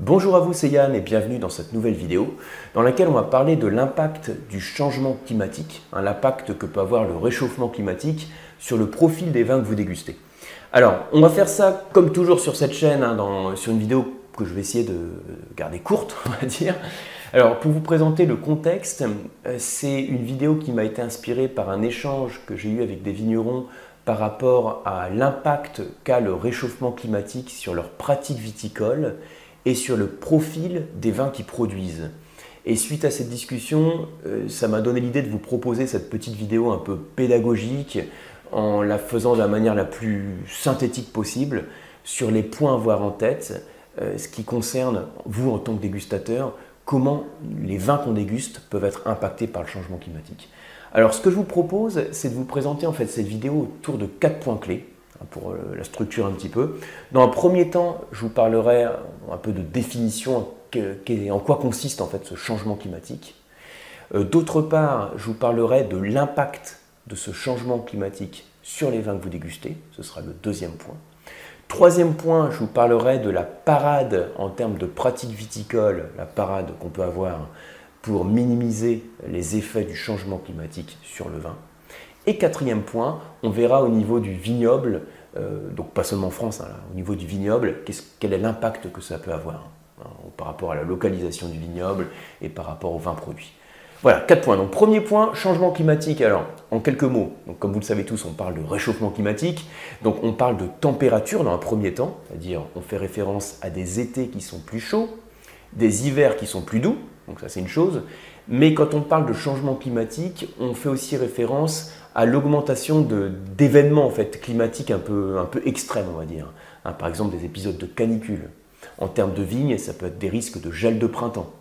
Bonjour à vous, c'est Yann et bienvenue dans cette nouvelle vidéo dans laquelle on va parler de l'impact du changement climatique, hein, l'impact que peut avoir le réchauffement climatique sur le profil des vins que vous dégustez. Alors, on va faire ça comme toujours sur cette chaîne, hein, sur une vidéo que je vais essayer de garder courte, on va dire. Alors, pour vous présenter le contexte, euh, c'est une vidéo qui m'a été inspirée par un échange que j'ai eu avec des vignerons par rapport à l'impact qu'a le réchauffement climatique sur leurs pratiques viticoles et sur le profil des vins qu'ils produisent. Et suite à cette discussion, euh, ça m'a donné l'idée de vous proposer cette petite vidéo un peu pédagogique en la faisant de la manière la plus synthétique possible sur les points à voir en tête, euh, ce qui concerne vous en tant que dégustateur, comment les vins qu'on déguste peuvent être impactés par le changement climatique. Alors ce que je vous propose, c'est de vous présenter en fait cette vidéo autour de quatre points clés pour euh, la structure un petit peu. Dans un premier temps, je vous parlerai un peu de définition, en quoi consiste en fait ce changement climatique. Euh, d'autre part, je vous parlerai de l'impact de ce changement climatique sur les vins que vous dégustez, ce sera le deuxième point. Troisième point, je vous parlerai de la parade en termes de pratique viticole, la parade qu'on peut avoir pour minimiser les effets du changement climatique sur le vin. Et quatrième point, on verra au niveau du vignoble, euh, donc pas seulement en France, hein, au niveau du vignoble, quel est l'impact que ça peut avoir hein, par rapport à la localisation du vignoble et par rapport aux vins produits. Voilà, quatre points. Donc premier point, changement climatique. Alors, en quelques mots, donc, comme vous le savez tous, on parle de réchauffement climatique. Donc on parle de température dans un premier temps, c'est-à-dire on fait référence à des étés qui sont plus chauds, des hivers qui sont plus doux, donc ça c'est une chose. Mais quand on parle de changement climatique, on fait aussi référence à l'augmentation d'événements en fait, climatiques un peu, un peu extrêmes, on va dire. Hein, par exemple des épisodes de canicule. En termes de vignes, ça peut être des risques de gel de printemps.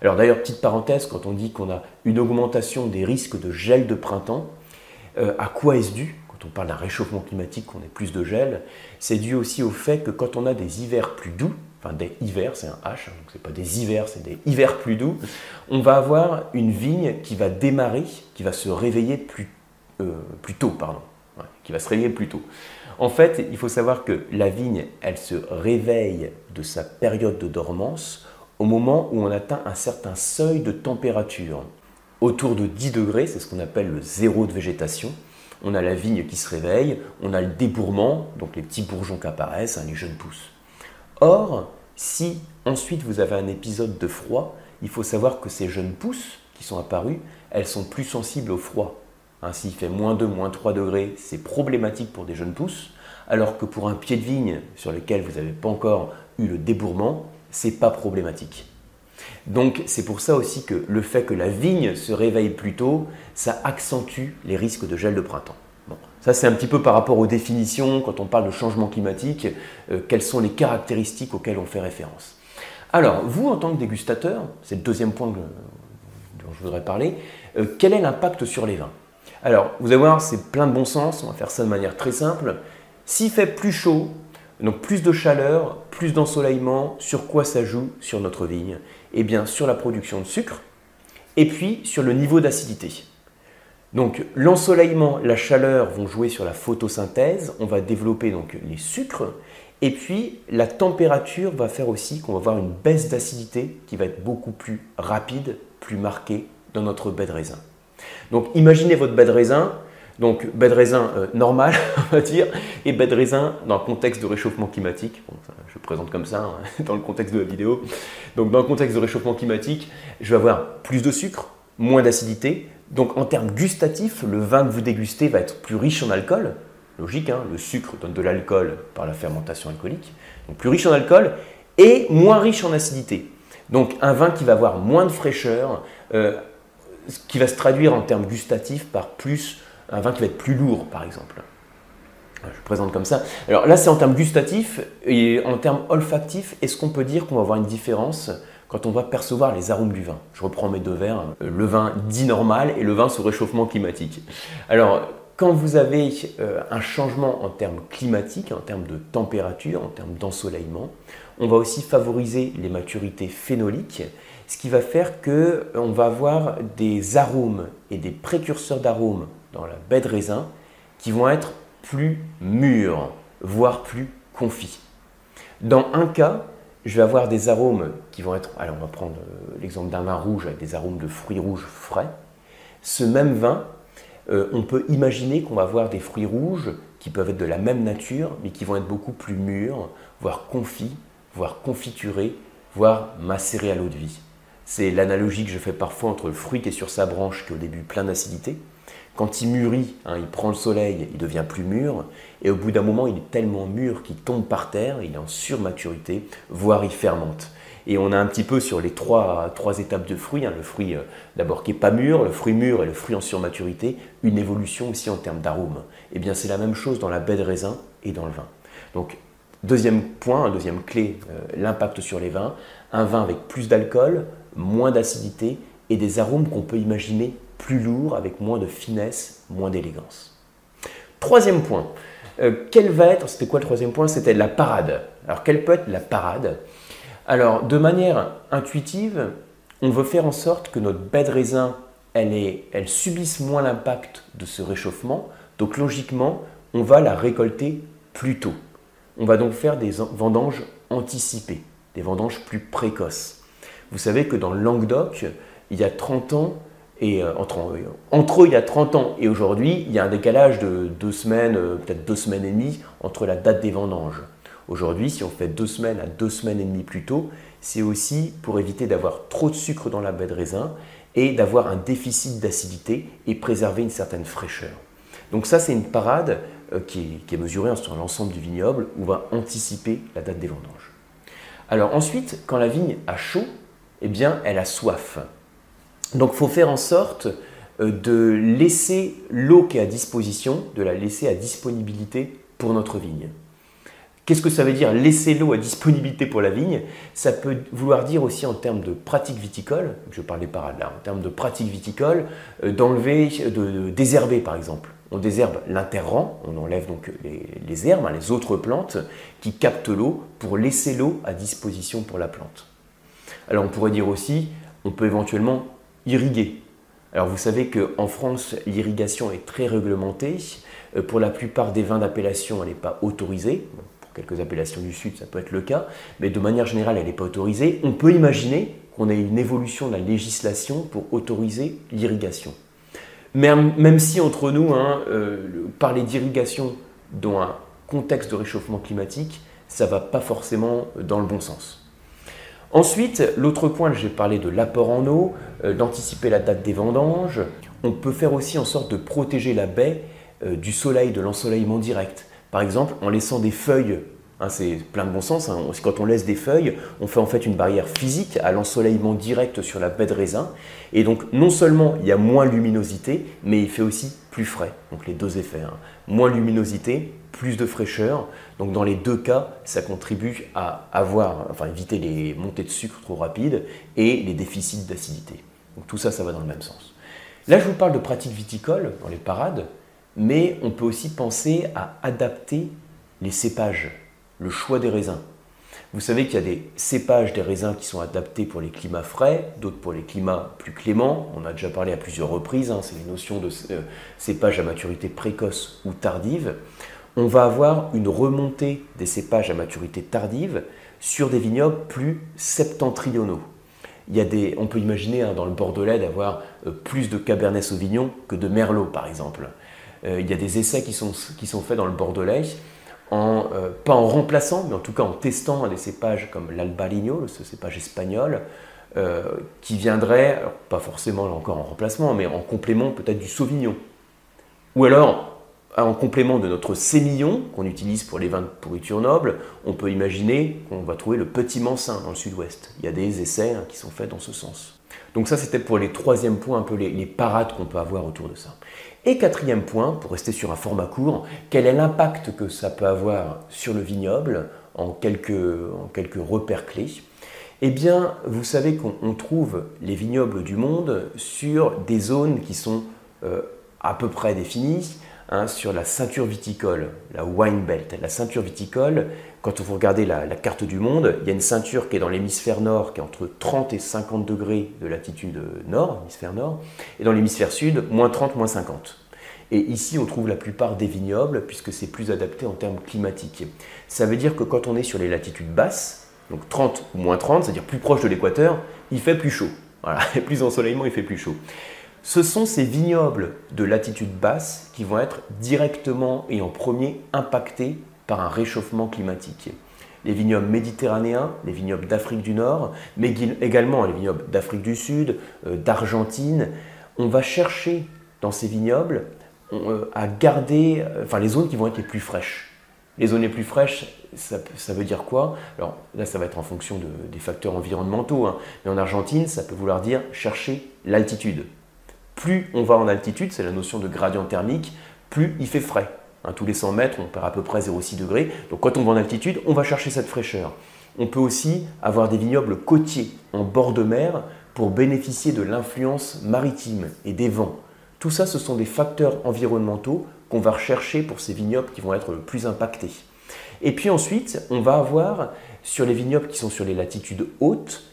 Alors d'ailleurs, petite parenthèse, quand on dit qu'on a une augmentation des risques de gel de printemps, euh, à quoi est-ce dû Quand on parle d'un réchauffement climatique, qu'on ait plus de gel, c'est dû aussi au fait que quand on a des hivers plus doux, enfin des hivers, c'est un H, hein, donc c'est pas des hivers, c'est des hivers plus doux, on va avoir une vigne qui va démarrer, qui va se réveiller plus, euh, plus tôt, pardon, qui va se réveiller plus tôt. En fait, il faut savoir que la vigne, elle se réveille de sa période de dormance au moment où on atteint un certain seuil de température. Autour de 10 degrés, c'est ce qu'on appelle le zéro de végétation. On a la vigne qui se réveille, on a le débourrement, donc les petits bourgeons qui apparaissent, hein, les jeunes pousses. Or, si ensuite vous avez un épisode de froid, il faut savoir que ces jeunes pousses qui sont apparues, elles sont plus sensibles au froid. Ainsi, il fait moins 2, moins 3 degrés, c'est problématique pour des jeunes pousses, alors que pour un pied de vigne sur lequel vous n'avez pas encore eu le débourrement, c'est pas problématique. Donc c'est pour ça aussi que le fait que la vigne se réveille plus tôt, ça accentue les risques de gel de printemps. Bon, ça c'est un petit peu par rapport aux définitions, quand on parle de changement climatique, euh, quelles sont les caractéristiques auxquelles on fait référence. Alors, vous en tant que dégustateur, c'est le deuxième point dont je voudrais parler, euh, quel est l'impact sur les vins? Alors, vous allez voir, c'est plein de bon sens, on va faire ça de manière très simple. S'il fait plus chaud, donc plus de chaleur, plus d'ensoleillement, sur quoi ça joue sur notre vigne? Eh bien sur la production de sucre et puis sur le niveau d'acidité. Donc l'ensoleillement, la chaleur vont jouer sur la photosynthèse, on va développer donc les sucres et puis la température va faire aussi qu'on va avoir une baisse d'acidité qui va être beaucoup plus rapide, plus marquée dans notre baie de raisin. Donc imaginez votre baie de raisin, donc baie de raisin euh, normal, on va dire, et baie de raisin dans le contexte de réchauffement climatique. je présente comme ça hein, dans le contexte de la vidéo. Donc dans le contexte de réchauffement climatique, je vais avoir plus de sucre, moins d'acidité. Donc en termes gustatifs, le vin que vous dégustez va être plus riche en alcool. Logique, hein, le sucre donne de l'alcool par la fermentation alcoolique. Donc plus riche en alcool et moins riche en acidité. Donc un vin qui va avoir moins de fraîcheur, euh, qui va se traduire en termes gustatifs par plus un vin qui va être plus lourd, par exemple. Je présente comme ça. Alors là, c'est en termes gustatifs et en termes olfactifs. Est-ce qu'on peut dire qu'on va avoir une différence quand on va percevoir les arômes du vin? Je reprends mes deux verres. Le vin dit normal et le vin sous réchauffement climatique. Alors, quand vous avez euh, un changement en termes climatiques, en termes de température, en termes d'ensoleillement, on va aussi favoriser les maturités phénoliques, ce qui va faire qu'on va avoir des arômes et des précurseurs d'arômes dans la baie de raisin qui vont être plus mûrs, voire plus confits. Dans un cas, je vais avoir des arômes qui vont être, alors on va prendre euh, l'exemple d'un vin rouge avec des arômes de fruits rouges frais. Ce même vin, euh, on peut imaginer qu'on va avoir des fruits rouges qui peuvent être de la même nature, mais qui vont être beaucoup plus mûrs, voire confits, voire confiturés, voire macérés à l'eau de vie. C'est l'analogie que je fais parfois entre le fruit qui est sur sa branche, qui est au début plein d'acidité. Quand il mûrit, hein, il prend le soleil, il devient plus mûr, et au bout d'un moment, il est tellement mûr qu'il tombe par terre, il est en surmaturité, voire il fermente. Et on a un petit peu sur les trois, étapes de fruits, hein, le fruit euh, d'abord qui n'est pas mûr, le fruit mûr et le fruit en surmaturité, une évolution aussi en termes d'arôme. Et eh bien c'est la même chose dans la baie de raisin et dans le vin. Donc deuxième point, deuxième clé, euh, l'impact sur les vins, un vin avec plus d'alcool, moins d'acidité et des arômes qu'on peut imaginer plus lourds, avec moins de finesse, moins d'élégance. Troisième point, euh, quel va être, c'était quoi le troisième point? C'était la parade. Alors quelle peut être la parade? Alors, de manière intuitive, on veut faire en sorte que notre baie de raisin, elle, elle subisse moins l'impact de ce réchauffement. Donc, logiquement, on va la récolter plus tôt. On va donc faire des vendanges anticipées, des vendanges plus précoces. Vous savez que dans le Languedoc, il y a 30 ans, et euh, entre, il y a 30 ans et aujourd'hui, il y a un décalage de deux semaines, euh, peut-être deux semaines et demie entre la date des vendanges. Aujourd'hui, si on fait deux semaines à deux semaines et demie plus tôt, c'est aussi pour éviter d'avoir trop de sucre dans la baie de raisin et d'avoir un déficit d'acidité et préserver une certaine fraîcheur. Donc ça, c'est une parade euh, qui est, mesurée sur l'ensemble du vignoble où on va anticiper la date des vendanges. Alors ensuite, quand la vigne a chaud, eh bien, elle a soif. Donc il faut faire en sorte euh, de laisser l'eau qui est à disposition, de la laisser à disponibilité pour notre vigne. Qu'est-ce que ça veut dire laisser l'eau à disponibilité pour la vigne? Ça peut vouloir dire aussi en termes de pratique viticole, je parlais par là, en termes de pratique viticole, euh, d'enlever, de, désherber par exemple. On désherbe l'interrang, on enlève donc les, herbes, hein, les autres plantes qui captent l'eau pour laisser l'eau à disposition pour la plante. Alors on pourrait dire aussi, on peut éventuellement irriguer. Alors vous savez qu'en France, l'irrigation est très réglementée. Euh, pour la plupart des vins d'appellation, elle n'est pas autorisée quelques appellations du Sud, ça peut être le cas, mais de manière générale, elle n'est pas autorisée. On peut imaginer qu'on ait une évolution de la législation pour autoriser l'irrigation. Même si entre nous, hein, euh, parler d'irrigation dans un contexte de réchauffement climatique, ça ne va pas forcément dans le bon sens. Ensuite, l'autre point, j'ai parlé de l'apport en eau, euh, d'anticiper la date des vendanges. On peut faire aussi en sorte de protéger la baie euh, du soleil, de l'ensoleillement direct. Par exemple, en laissant des feuilles, hein, c'est plein de bon sens, hein, quand on laisse des feuilles, on fait en fait une barrière physique à l'ensoleillement direct sur la baie de raisin. Et donc non seulement il y a moins luminosité, mais il fait aussi plus frais. Donc les deux effets. Hein. Moins luminosité, plus de fraîcheur. Donc dans les deux cas, ça contribue à avoir, enfin éviter les montées de sucre trop rapides et les déficits d'acidité. Donc tout ça, ça va dans le même sens. Là, je vous parle de pratiques viticoles dans les parades mais on peut aussi penser à adapter les cépages, le choix des raisins. Vous savez qu'il y a des cépages des raisins qui sont adaptés pour les climats frais, d'autres pour les climats plus cléments. On a déjà parlé à plusieurs reprises, hein, c'est les notions de euh, cépages à maturité précoce ou tardive. On va avoir une remontée des cépages à maturité tardive sur des vignobles plus septentrionaux. Il y a des, on peut imaginer hein, dans le Bordelais d'avoir euh, plus de Cabernet Sauvignon que de Merlot par exemple. Euh, il y a des essais qui sont, qui sont faits dans le Bordelais, euh, pas en remplaçant, mais en tout cas en testant des cépages comme l'Albarino, ce cépage espagnol, qui viendrait, pas forcément encore en remplacement, mais en complément peut-être du Sauvignon. Ou alors, en complément de notre sémillon qu'on utilise pour les vins de pourriture noble, on peut imaginer qu'on va trouver le petit mansin dans le sud-ouest. Il y a des essais hein, qui sont faits dans ce sens. Donc ça, c'était pour les troisième points, un peu les, parades qu'on peut avoir autour de ça. Et quatrième point, pour rester sur un format court, quel est l'impact que ça peut avoir sur le vignoble en quelques, quelques repères clés? Eh bien, vous savez qu'on trouve les vignobles du monde sur des zones qui sont euh, à peu près définies, hein, sur la ceinture viticole, la wine belt. La ceinture viticole, quand vous regardez la, carte du monde, il y a une ceinture qui est dans l'hémisphère nord, qui est entre 30 et 50 degrés de latitude nord, hémisphère nord, et dans l'hémisphère sud, moins 30, moins 50. Et ici, on trouve la plupart des vignobles, puisque c'est plus adapté en termes climatiques. Ça veut dire que quand on est sur les latitudes basses, donc 30 ou moins 30, c'est-à-dire plus proche de l'équateur, il fait plus chaud. Voilà, plus d'ensoleillement, il fait plus chaud. Ce sont ces vignobles de latitude basse qui vont être directement et en premier impactés par un réchauffement climatique. Les vignobles méditerranéens, les vignobles d'Afrique du Nord, mais également les vignobles d'Afrique du Sud, euh, d'Argentine, on va chercher dans ces vignobles euh, à garder euh, les zones qui vont être les plus fraîches. Les zones les plus fraîches, ça, veut dire quoi? Alors là, ça va être en fonction des facteurs environnementaux, hein. mais en Argentine, ça peut vouloir dire chercher l'altitude. Plus on va en altitude, c'est la notion de gradient thermique, plus il fait frais. Hein, tous les 100 mètres, on perd à peu près 0,6 degrés. Donc quand on va en altitude, on va chercher cette fraîcheur. On peut aussi avoir des vignobles côtiers en bord de mer pour bénéficier de l'influence maritime et des vents. Tout ça, ce sont des facteurs environnementaux qu'on va rechercher pour ces vignobles qui vont être le plus impactés. Et puis ensuite, on va avoir sur les vignobles qui sont sur les latitudes hautes,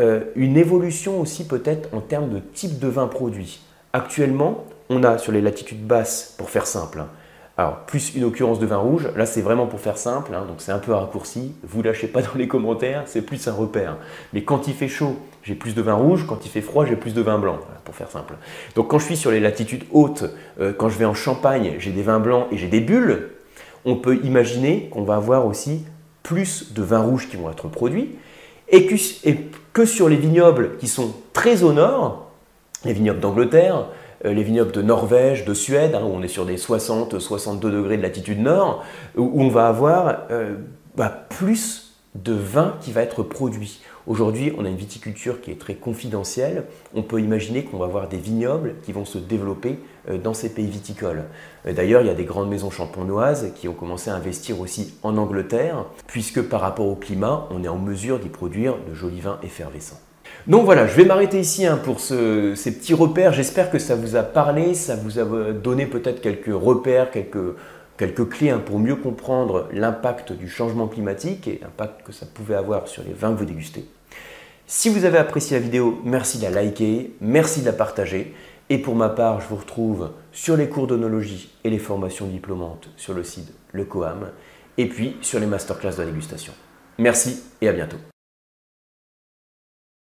euh, une évolution aussi peut-être en termes de type de vin produit. Actuellement, on a sur les latitudes basses, pour faire simple, hein, alors, plus une occurrence de vin rouge, là c'est vraiment pour faire simple, hein, donc c'est un peu raccourci, vous lâchez pas dans les commentaires, c'est plus un repère. Mais quand il fait chaud, j'ai plus de vin rouge, quand il fait froid, j'ai plus de vin blanc, pour faire simple. Donc quand je suis sur les latitudes hautes, euh, quand je vais en Champagne, j'ai des vins blancs et j'ai des bulles, on peut imaginer qu'on va avoir aussi plus de vins rouges qui vont être produits, et que sur les vignobles qui sont très au nord, les vignobles d'Angleterre, euh, les vignobles de Norvège, de Suède, hein, où on est sur des 60-62 degrés de latitude nord, où on va avoir euh, bah, plus de vin qui va être produit. Aujourd'hui, on a une viticulture qui est très confidentielle. On peut imaginer qu'on va avoir des vignobles qui vont se développer euh, dans ces pays viticoles. D'ailleurs, il y a des grandes maisons champenoises qui ont commencé à investir aussi en Angleterre, puisque par rapport au climat, on est en mesure d'y produire de jolis vins effervescents. Donc voilà, je vais m'arrêter ici hein, pour ces petits repères. J'espère que ça vous a parlé, ça vous a donné peut-être quelques repères, quelques, clés hein, pour mieux comprendre l'impact du changement climatique et l'impact que ça pouvait avoir sur les vins que vous dégustez. Si vous avez apprécié la vidéo, merci de la liker, merci de la partager. Et pour ma part, je vous retrouve sur les cours d'onologie et les formations diplômantes sur le site Le Coam et puis sur les masterclass de dégustation. Merci et à bientôt.